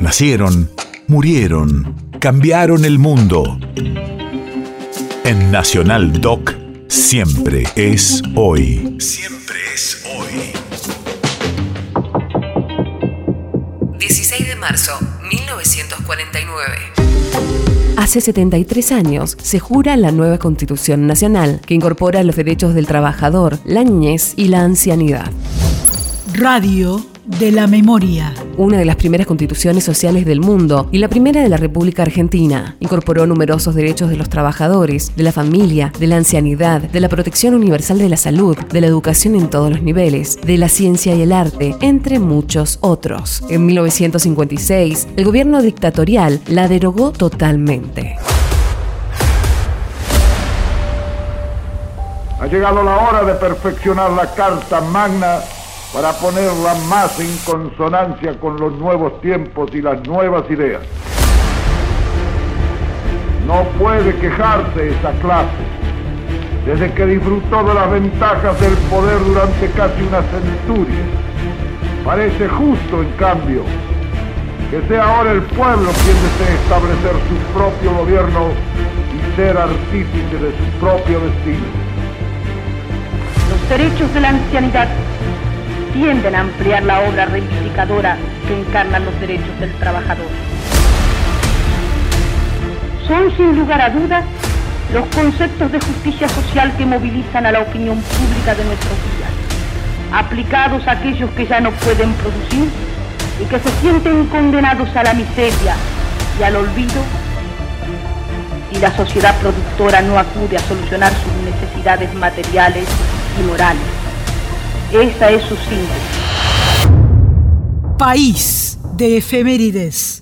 Nacieron, murieron, cambiaron el mundo. En Nacional Doc, siempre es hoy. Siempre es hoy. 16 de marzo, 1949. Hace 73 años se jura la nueva Constitución Nacional, que incorpora los derechos del trabajador, la niñez y la ancianidad. Radio de la memoria. Una de las primeras constituciones sociales del mundo y la primera de la República Argentina. Incorporó numerosos derechos de los trabajadores, de la familia, de la ancianidad, de la protección universal de la salud, de la educación en todos los niveles, de la ciencia y el arte, entre muchos otros. En 1956, el gobierno dictatorial la derogó totalmente. Ha llegado la hora de perfeccionar la Carta Magna para ponerla más en consonancia con los nuevos tiempos y las nuevas ideas. No puede quejarse esa clase desde que disfrutó de las ventajas del poder durante casi una centuria. Parece justo, en cambio, que sea ahora el pueblo quien desee establecer su propio gobierno y ser artífice de su propio destino. Los derechos de la ancianidad tienden a ampliar la obra reivindicadora que encarnan los derechos del trabajador. Son sin lugar a dudas los conceptos de justicia social que movilizan a la opinión pública de nuestros días, aplicados a aquellos que ya no pueden producir y que se sienten condenados a la miseria y al olvido y la sociedad productora no acude a solucionar sus necesidades materiales y morales. Esa es su síntoma. País de efemérides.